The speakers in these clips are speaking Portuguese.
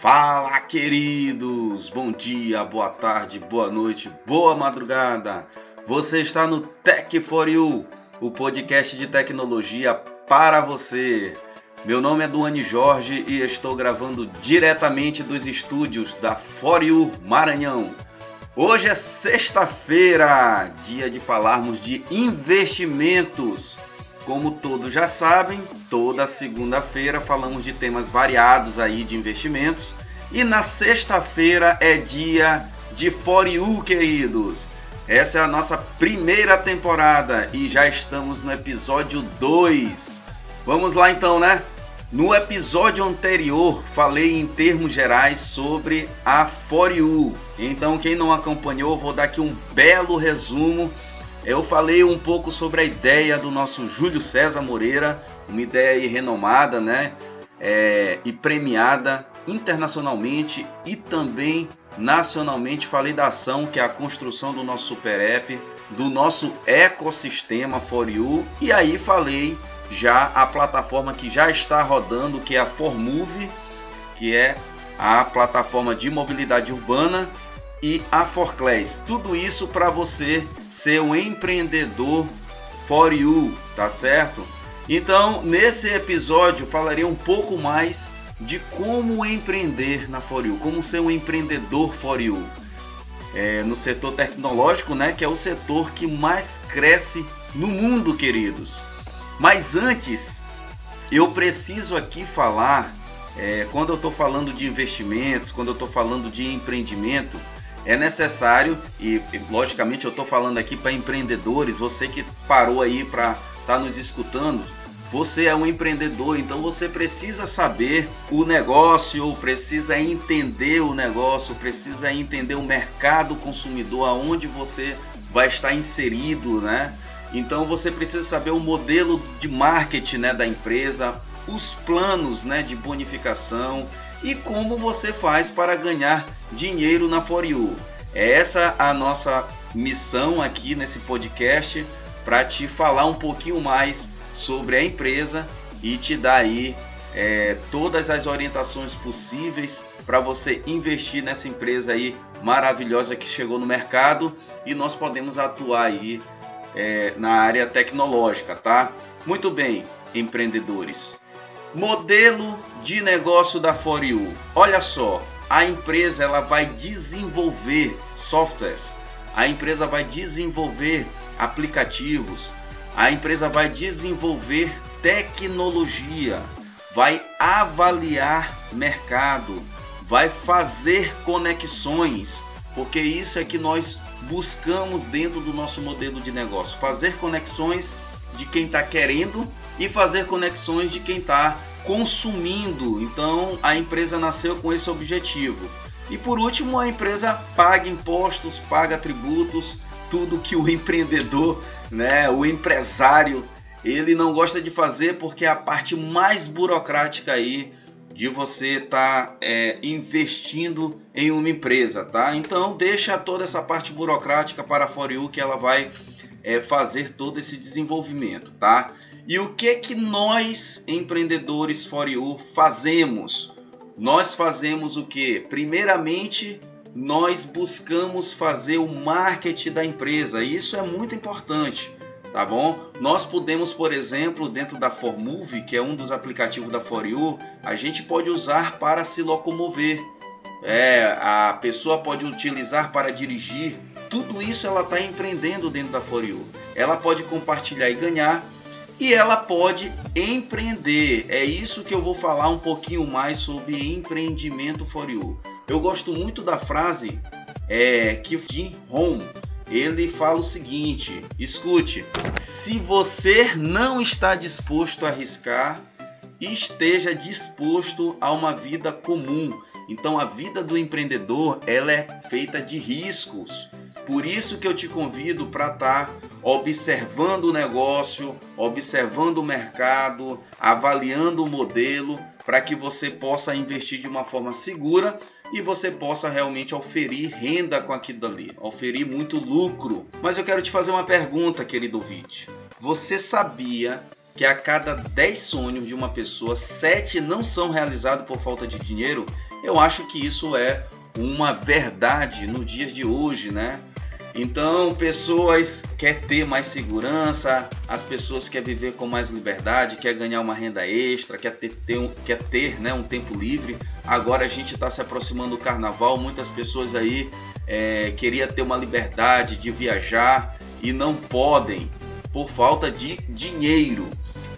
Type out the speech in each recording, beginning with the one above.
Fala, queridos! Bom dia, boa tarde, boa noite, boa madrugada! Você está no Tech for You, o podcast de tecnologia para você. Meu nome é Duane Jorge e estou gravando diretamente dos estúdios da For You Maranhão. Hoje é sexta-feira, dia de falarmos de investimentos. Como todos já sabem, toda segunda-feira falamos de temas variados aí de investimentos. E na sexta-feira é dia de For You, queridos. Essa é a nossa primeira temporada e já estamos no episódio 2. Vamos lá então, né? No episódio anterior falei em termos gerais sobre a For You. Então, quem não acompanhou, vou dar aqui um belo resumo eu falei um pouco sobre a ideia do nosso Júlio César Moreira, uma ideia renomada, né? É, e premiada internacionalmente e também nacionalmente. Falei da ação que é a construção do nosso super app, do nosso ecossistema For You, e aí falei já a plataforma que já está rodando, que é a Formove, que é a plataforma de mobilidade urbana e a Forclass. Tudo isso para você ser um empreendedor for you, tá certo? Então, nesse episódio, falarei um pouco mais de como empreender na For You, como ser um empreendedor For You. É, no setor tecnológico, né, que é o setor que mais cresce no mundo, queridos. Mas antes, eu preciso aqui falar, é, quando eu estou falando de investimentos, quando eu estou falando de empreendimento, é necessário, e logicamente eu estou falando aqui para empreendedores, você que parou aí para estar tá nos escutando, você é um empreendedor, então você precisa saber o negócio, precisa entender o negócio, precisa entender o mercado consumidor, aonde você vai estar inserido, né? Então você precisa saber o modelo de marketing né, da empresa, os planos né, de bonificação e como você faz para ganhar dinheiro na For You. É essa a nossa missão aqui nesse podcast para te falar um pouquinho mais sobre a empresa e te dar aí é, todas as orientações possíveis para você investir nessa empresa aí maravilhosa que chegou no mercado e nós podemos atuar aí é, na área tecnológica, tá? Muito bem, empreendedores. Modelo de negócio da For You. Olha só, a empresa ela vai desenvolver softwares, a empresa vai desenvolver aplicativos, a empresa vai desenvolver tecnologia, vai avaliar mercado, vai fazer conexões, porque isso é que nós buscamos dentro do nosso modelo de negócio, fazer conexões de quem está querendo e fazer conexões de quem está consumindo. Então a empresa nasceu com esse objetivo. E por último, a empresa paga impostos, paga tributos, tudo que o empreendedor, né, o empresário, ele não gosta de fazer porque é a parte mais burocrática aí de você estar tá, é, investindo em uma empresa, tá? Então deixa toda essa parte burocrática para a For You que ela vai é, fazer todo esse desenvolvimento, tá? E o que que nós empreendedores for you fazemos? Nós fazemos o que? Primeiramente, nós buscamos fazer o marketing da empresa. Isso é muito importante, tá bom? Nós podemos, por exemplo, dentro da Formove, que é um dos aplicativos da For You, a gente pode usar para se locomover. É, a pessoa pode utilizar para dirigir. Tudo isso ela está empreendendo dentro da For You. Ela pode compartilhar e ganhar e ela pode empreender. É isso que eu vou falar um pouquinho mais sobre empreendimento for you. Eu gosto muito da frase é, que Jim Rohn ele fala o seguinte: escute, se você não está disposto a arriscar, esteja disposto a uma vida comum. Então a vida do empreendedor ela é feita de riscos. Por isso que eu te convido para estar tá observando o negócio, observando o mercado, avaliando o modelo, para que você possa investir de uma forma segura e você possa realmente oferir renda com aquilo ali, oferir muito lucro. Mas eu quero te fazer uma pergunta, querido ouvinte. Você sabia que a cada 10 sonhos de uma pessoa, 7 não são realizados por falta de dinheiro, eu acho que isso é uma verdade no dia de hoje, né? Então, pessoas quer ter mais segurança, as pessoas quer viver com mais liberdade, quer ganhar uma renda extra, quer ter, ter um, quer ter né, um tempo livre. Agora a gente está se aproximando do carnaval, muitas pessoas aí é, queria ter uma liberdade de viajar e não podem por falta de dinheiro.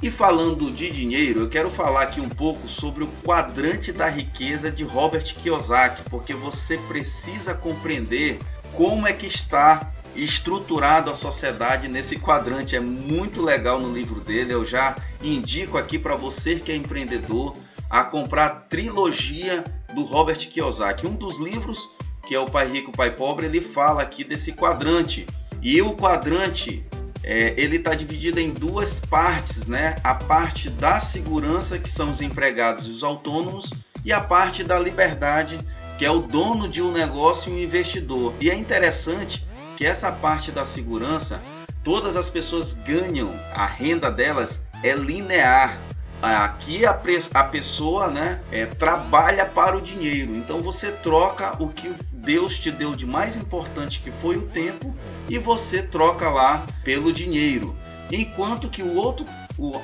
E falando de dinheiro, eu quero falar aqui um pouco sobre o quadrante da riqueza de Robert Kiyosaki, porque você precisa compreender como é que está estruturado a sociedade nesse quadrante. É muito legal no livro dele. Eu já indico aqui para você que é empreendedor a comprar a trilogia do Robert Kiyosaki. Um dos livros, que é o Pai Rico, Pai Pobre, ele fala aqui desse quadrante. E o quadrante é, ele está dividido em duas partes, né? A parte da segurança, que são os empregados e os autônomos, e a parte da liberdade, que é o dono de um negócio e um investidor. E é interessante que essa parte da segurança, todas as pessoas ganham, a renda delas é linear. Aqui a, a pessoa né, é, trabalha para o dinheiro, então você troca o que Deus te deu de mais importante que foi o tempo e você troca lá pelo dinheiro. Enquanto que o outro,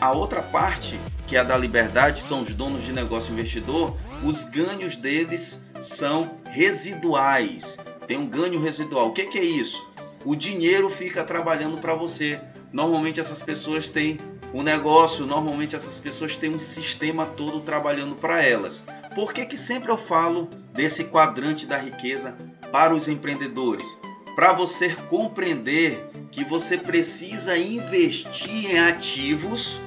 a outra parte, que é a da liberdade, são os donos de negócio investidor, os ganhos deles são residuais. Tem um ganho residual. O que, que é isso? O dinheiro fica trabalhando para você. Normalmente essas pessoas têm um negócio, normalmente essas pessoas têm um sistema todo trabalhando para elas. Por que, que sempre eu falo desse quadrante da riqueza para os empreendedores? Para você compreender que você precisa investir em ativos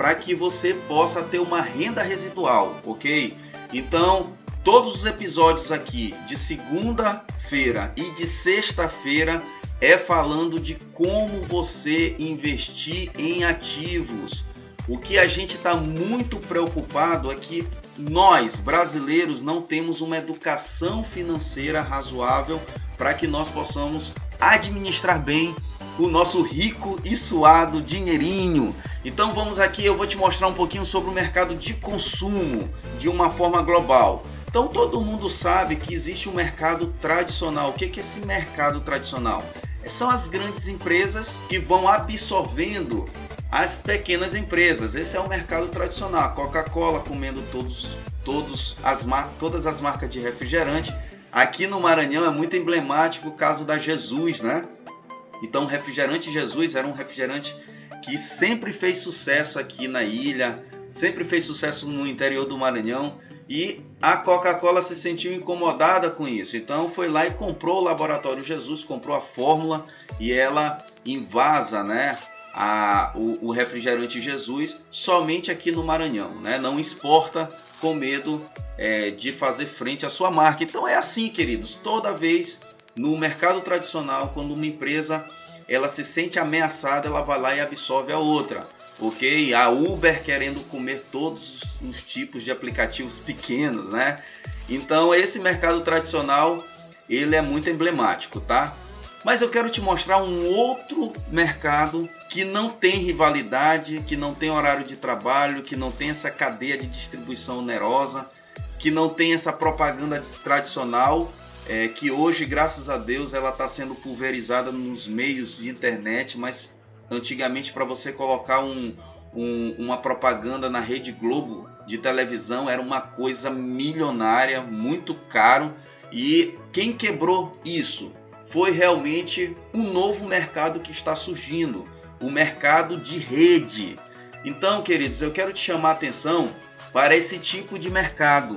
para que você possa ter uma renda residual, ok? Então, todos os episódios aqui de segunda-feira e de sexta-feira é falando de como você investir em ativos. O que a gente está muito preocupado é que nós, brasileiros, não temos uma educação financeira razoável para que nós possamos administrar bem o nosso rico e suado dinheirinho. Então vamos aqui, eu vou te mostrar um pouquinho sobre o mercado de consumo de uma forma global. Então todo mundo sabe que existe um mercado tradicional. O que é esse mercado tradicional? São as grandes empresas que vão absorvendo as pequenas empresas. Esse é o mercado tradicional. Coca-Cola comendo todos, todos as, todas as marcas de refrigerante. Aqui no Maranhão é muito emblemático o caso da Jesus, né? Então, o refrigerante Jesus era um refrigerante que sempre fez sucesso aqui na ilha, sempre fez sucesso no interior do Maranhão e a Coca-Cola se sentiu incomodada com isso. Então foi lá e comprou o Laboratório Jesus, comprou a fórmula e ela invasa, né, a, o, o, refrigerante Jesus somente aqui no Maranhão, né? Não exporta com medo é, de fazer frente à sua marca. Então é assim, queridos. Toda vez no mercado tradicional, quando uma empresa ela se sente ameaçada, ela vai lá e absorve a outra, ok? A Uber querendo comer todos os tipos de aplicativos pequenos, né? Então esse mercado tradicional ele é muito emblemático, tá? Mas eu quero te mostrar um outro mercado que não tem rivalidade, que não tem horário de trabalho, que não tem essa cadeia de distribuição onerosa, que não tem essa propaganda tradicional, é, que hoje, graças a Deus, ela está sendo pulverizada nos meios de internet, mas antigamente para você colocar um, um, uma propaganda na Rede Globo de televisão era uma coisa milionária, muito caro. E quem quebrou isso? foi realmente um novo mercado que está surgindo, o mercado de rede. Então, queridos, eu quero te chamar a atenção para esse tipo de mercado,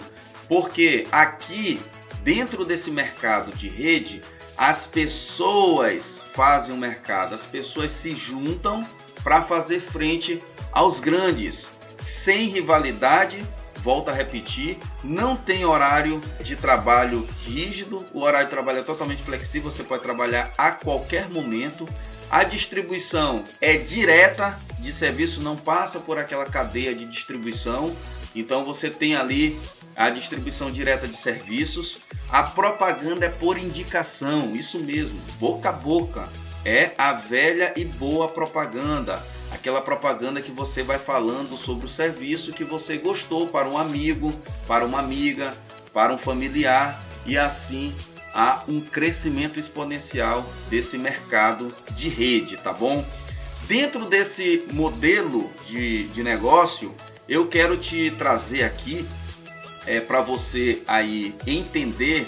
porque aqui, dentro desse mercado de rede, as pessoas fazem o mercado, as pessoas se juntam para fazer frente aos grandes, sem rivalidade volto a repetir, não tem horário de trabalho rígido, o horário de trabalho é totalmente flexível, você pode trabalhar a qualquer momento. A distribuição é direta de serviço, não passa por aquela cadeia de distribuição. Então você tem ali a distribuição direta de serviços. A propaganda é por indicação, isso mesmo, boca a boca. É a velha e boa propaganda aquela propaganda que você vai falando sobre o serviço que você gostou para um amigo, para uma amiga, para um familiar e assim há um crescimento exponencial desse mercado de rede, tá bom? Dentro desse modelo de, de negócio, eu quero te trazer aqui é, para você aí entender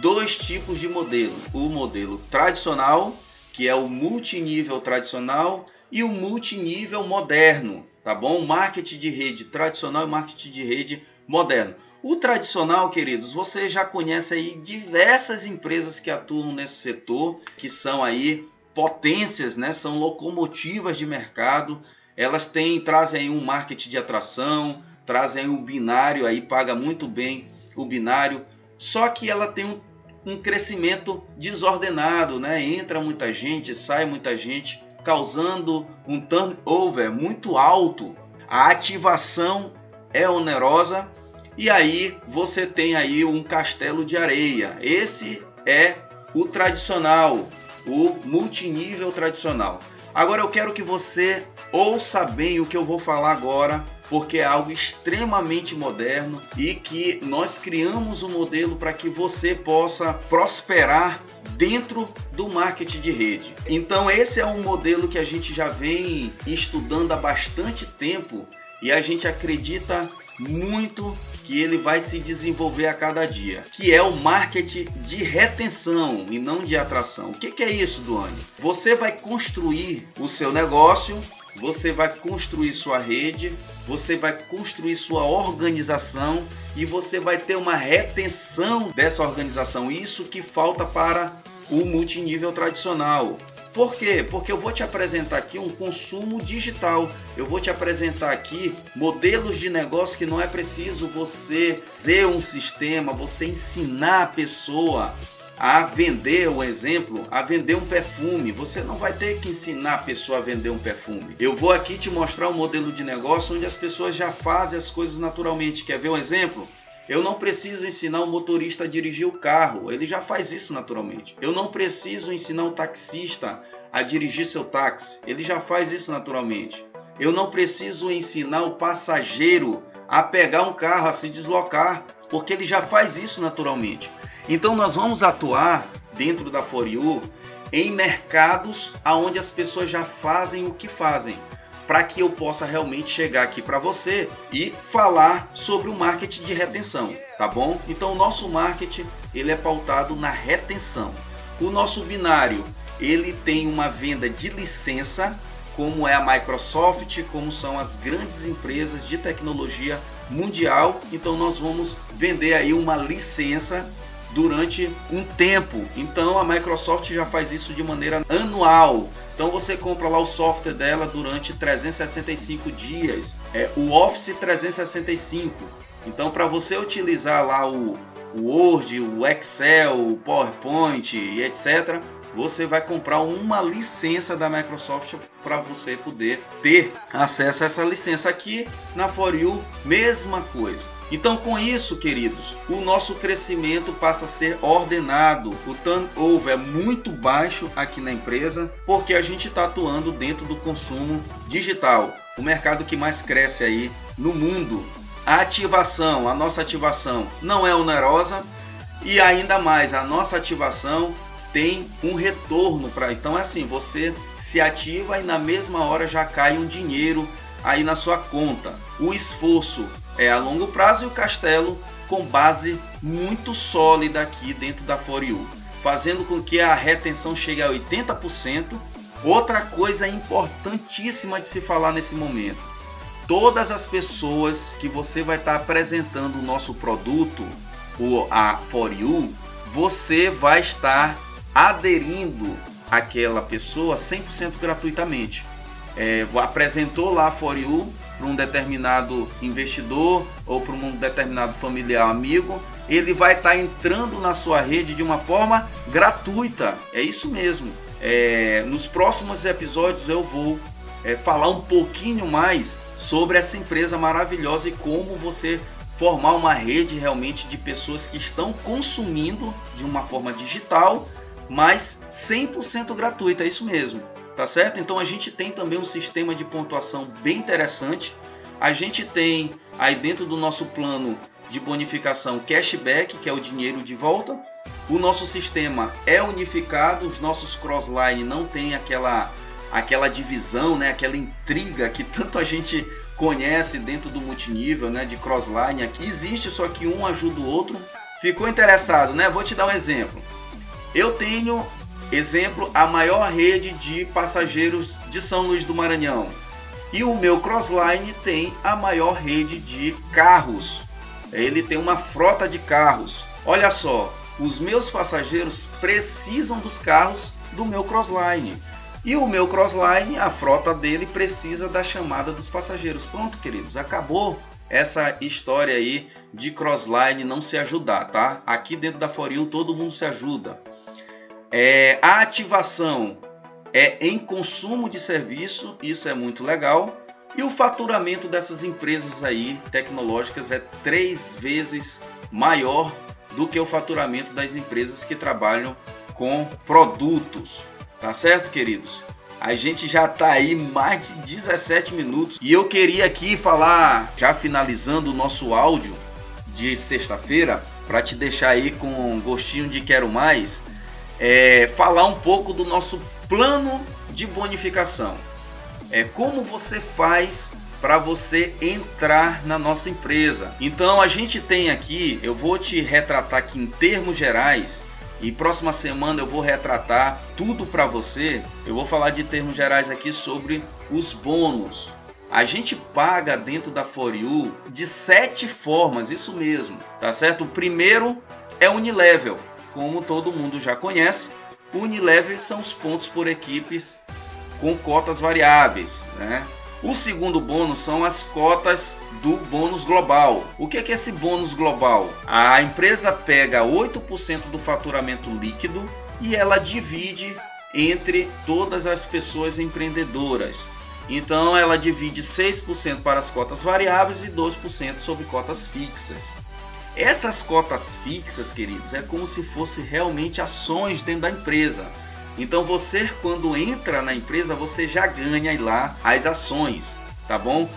dois tipos de modelo: o modelo tradicional, que é o multinível tradicional, e o multinível moderno, tá bom? Marketing de rede tradicional e marketing de rede moderno. O tradicional, queridos, você já conhece aí diversas empresas que atuam nesse setor, que são aí potências, né? São locomotivas de mercado. Elas têm, trazem aí um marketing de atração, trazem um binário aí, paga muito bem o binário. Só que ela tem um, um crescimento desordenado, né? Entra muita gente, sai muita gente, causando um turnover muito alto. A ativação é onerosa e aí você tem aí um castelo de areia. Esse é o tradicional, o multinível tradicional. Agora eu quero que você ouça bem o que eu vou falar agora, porque é algo extremamente moderno e que nós criamos um modelo para que você possa prosperar dentro do marketing de rede. Então esse é um modelo que a gente já vem estudando há bastante tempo e a gente acredita muito que ele vai se desenvolver a cada dia, que é o marketing de retenção e não de atração. O que, que é isso, Duane? Você vai construir o seu negócio, você vai construir sua rede, você vai construir sua organização e você vai ter uma retenção dessa organização. Isso que falta para o multinível tradicional. Por quê? Porque eu vou te apresentar aqui um consumo digital. Eu vou te apresentar aqui modelos de negócio que não é preciso você ter um sistema, você ensinar a pessoa a vender, um exemplo, a vender um perfume. Você não vai ter que ensinar a pessoa a vender um perfume. Eu vou aqui te mostrar um modelo de negócio onde as pessoas já fazem as coisas naturalmente. Quer ver um exemplo? Eu não preciso ensinar o motorista a dirigir o carro, ele já faz isso naturalmente. Eu não preciso ensinar o taxista a dirigir seu táxi, ele já faz isso naturalmente. Eu não preciso ensinar o passageiro a pegar um carro, a se deslocar, porque ele já faz isso naturalmente. Então nós vamos atuar dentro da For You em mercados aonde as pessoas já fazem o que fazem para que eu possa realmente chegar aqui para você e falar sobre o marketing de retenção, tá bom? Então o nosso marketing ele é pautado na retenção. O nosso binário ele tem uma venda de licença, como é a Microsoft, como são as grandes empresas de tecnologia mundial. Então nós vamos vender aí uma licença durante um tempo. Então a Microsoft já faz isso de maneira anual. Então você compra lá o software dela durante 365 dias, é o Office 365. Então para você utilizar lá o, o Word, o Excel, o PowerPoint e etc, você vai comprar uma licença da Microsoft para você poder ter acesso a essa licença aqui na For You, mesma coisa. Então, com isso, queridos, o nosso crescimento passa a ser ordenado. O turnover é muito baixo aqui na empresa, porque a gente está atuando dentro do consumo digital, o mercado que mais cresce aí no mundo. A ativação, a nossa ativação não é onerosa e ainda mais, a nossa ativação tem um retorno para. Então, é assim, você se ativa e na mesma hora já cai um dinheiro aí na sua conta. O esforço é a longo prazo e o castelo com base muito sólida aqui dentro da For You, fazendo com que a retenção chegue a 80%. Outra coisa importantíssima de se falar nesse momento: todas as pessoas que você vai estar apresentando o nosso produto, o a For You, você vai estar aderindo àquela pessoa 100% gratuitamente. É, apresentou lá a For You, para um determinado investidor ou para um determinado familiar amigo, ele vai estar tá entrando na sua rede de uma forma gratuita. É isso mesmo. É, nos próximos episódios eu vou é, falar um pouquinho mais sobre essa empresa maravilhosa e como você formar uma rede realmente de pessoas que estão consumindo de uma forma digital, mas 100% gratuita, é isso mesmo. tá certo? Então a gente tem também um sistema de pontuação bem interessante. A gente tem aí dentro do nosso plano de bonificação cashback, que é o dinheiro de volta. O nosso sistema é unificado, os nossos crossline não tem aquela aquela divisão, né, aquela intriga que tanto a gente conhece dentro do multinível, né, de crossline. Existe só que um ajuda o outro. Ficou interessado, né? Vou te dar um exemplo. Eu tenho exemplo a maior rede de passageiros de São Luís do Maranhão. E o meu Crossline tem a maior rede de carros. Ele tem uma frota de carros. Olha só, os meus passageiros precisam dos carros do meu Crossline. E o meu Crossline, a frota dele precisa da chamada dos passageiros. Pronto, queridos, acabou essa história aí de Crossline não se ajudar, tá? Aqui dentro da For You, todo mundo se ajuda. É, a ativação é em consumo de serviço, isso é muito legal. E o faturamento dessas empresas aí tecnológicas é três vezes maior do que o faturamento das empresas que trabalham com produtos. Tá certo, queridos? A gente já tá aí mais de 17 minutos e eu queria aqui falar, já finalizando o nosso áudio de sexta-feira, para te deixar aí com um gostinho de quero mais, é, falar um pouco do nosso plano de bonificação. É como você faz para você entrar na nossa empresa. Então a gente tem aqui, eu vou te retratar aqui em termos gerais e próxima semana eu vou retratar tudo para você. Eu vou falar de termos gerais aqui sobre os bônus. A gente paga dentro da For You de sete formas, isso mesmo, tá certo? O primeiro é Unilevel, como todo mundo já conhece. Unilevel são os pontos por equipes com cotas variáveis, né? O segundo bônus são as cotas do bônus global. O que é, esse bônus global? A empresa pega 8% do faturamento líquido e ela divide entre todas as pessoas empreendedoras. Então ela divide 6% para as cotas variáveis e 2% sobre cotas fixas. Essas cotas fixas, queridos, é como se fosse realmente ações dentro da empresa. Então você quando entra na empresa, você já ganha lá as ações, tá bom?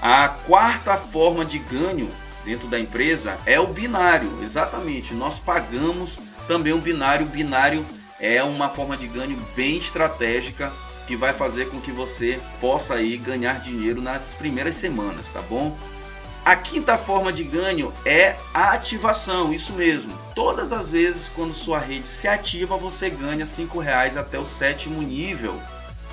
A quarta forma de ganho dentro da empresa é o binário, exatamente. Nós pagamos também o binário. O binário é uma forma de ganho bem estratégica que vai fazer com que você possa aí ganhar dinheiro nas primeiras semanas, tá bom? A quinta forma de ganho é a ativação, isso mesmo. Todas as vezes quando sua rede se ativa, você ganha cinco reais até o sétimo nível,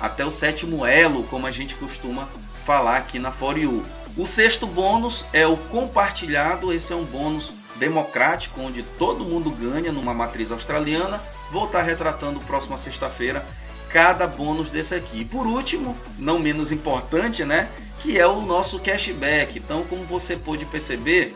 até o sétimo elo, como a gente costuma falar aqui na For You. O sexto bônus é o compartilhado, esse é um bônus democrático, onde todo mundo ganha numa matriz australiana. Vou estar retratando próxima sexta-feira cada bônus desse aqui. Por último, não menos importante, né? que é o nosso cashback. Então, como você pode perceber,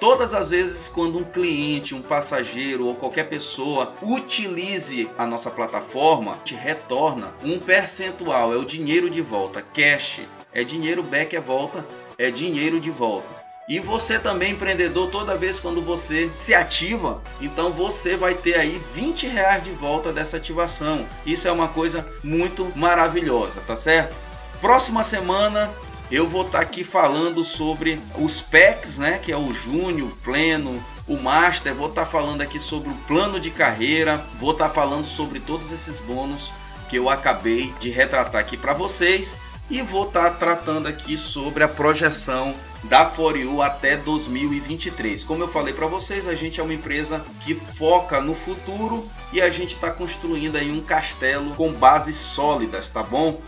todas as vezes quando um cliente, um passageiro ou qualquer pessoa utilize a nossa plataforma, te retorna um percentual, é o dinheiro de volta, cash, é dinheiro back é volta, é dinheiro de volta. E você também, empreendedor, toda vez quando você se ativa, então você vai ter aí 20 reais de volta dessa ativação. Isso é uma coisa muito maravilhosa, tá certo? Próxima semana eu vou estar tá aqui falando sobre os PECs, né, que é o Júnior, Pleno, o Master, vou estar tá falando aqui sobre o plano de carreira, vou estar tá falando sobre todos esses bônus que eu acabei de retratar aqui para vocês e vou estar tratando aqui sobre a projeção da For You até 2023. Como eu falei para vocês, a gente é uma empresa que foca no futuro e a gente está construindo aí um castelo com bases sólidas, tá bom?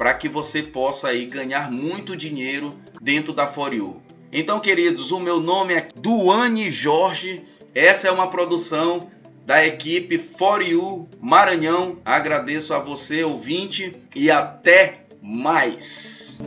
para que você possa aí ganhar muito dinheiro dentro da For You. Então, queridos, o meu nome é Duane Jorge. Essa é uma produção da equipe For You Maranhão. Agradeço a você, ouvinte, e até mais.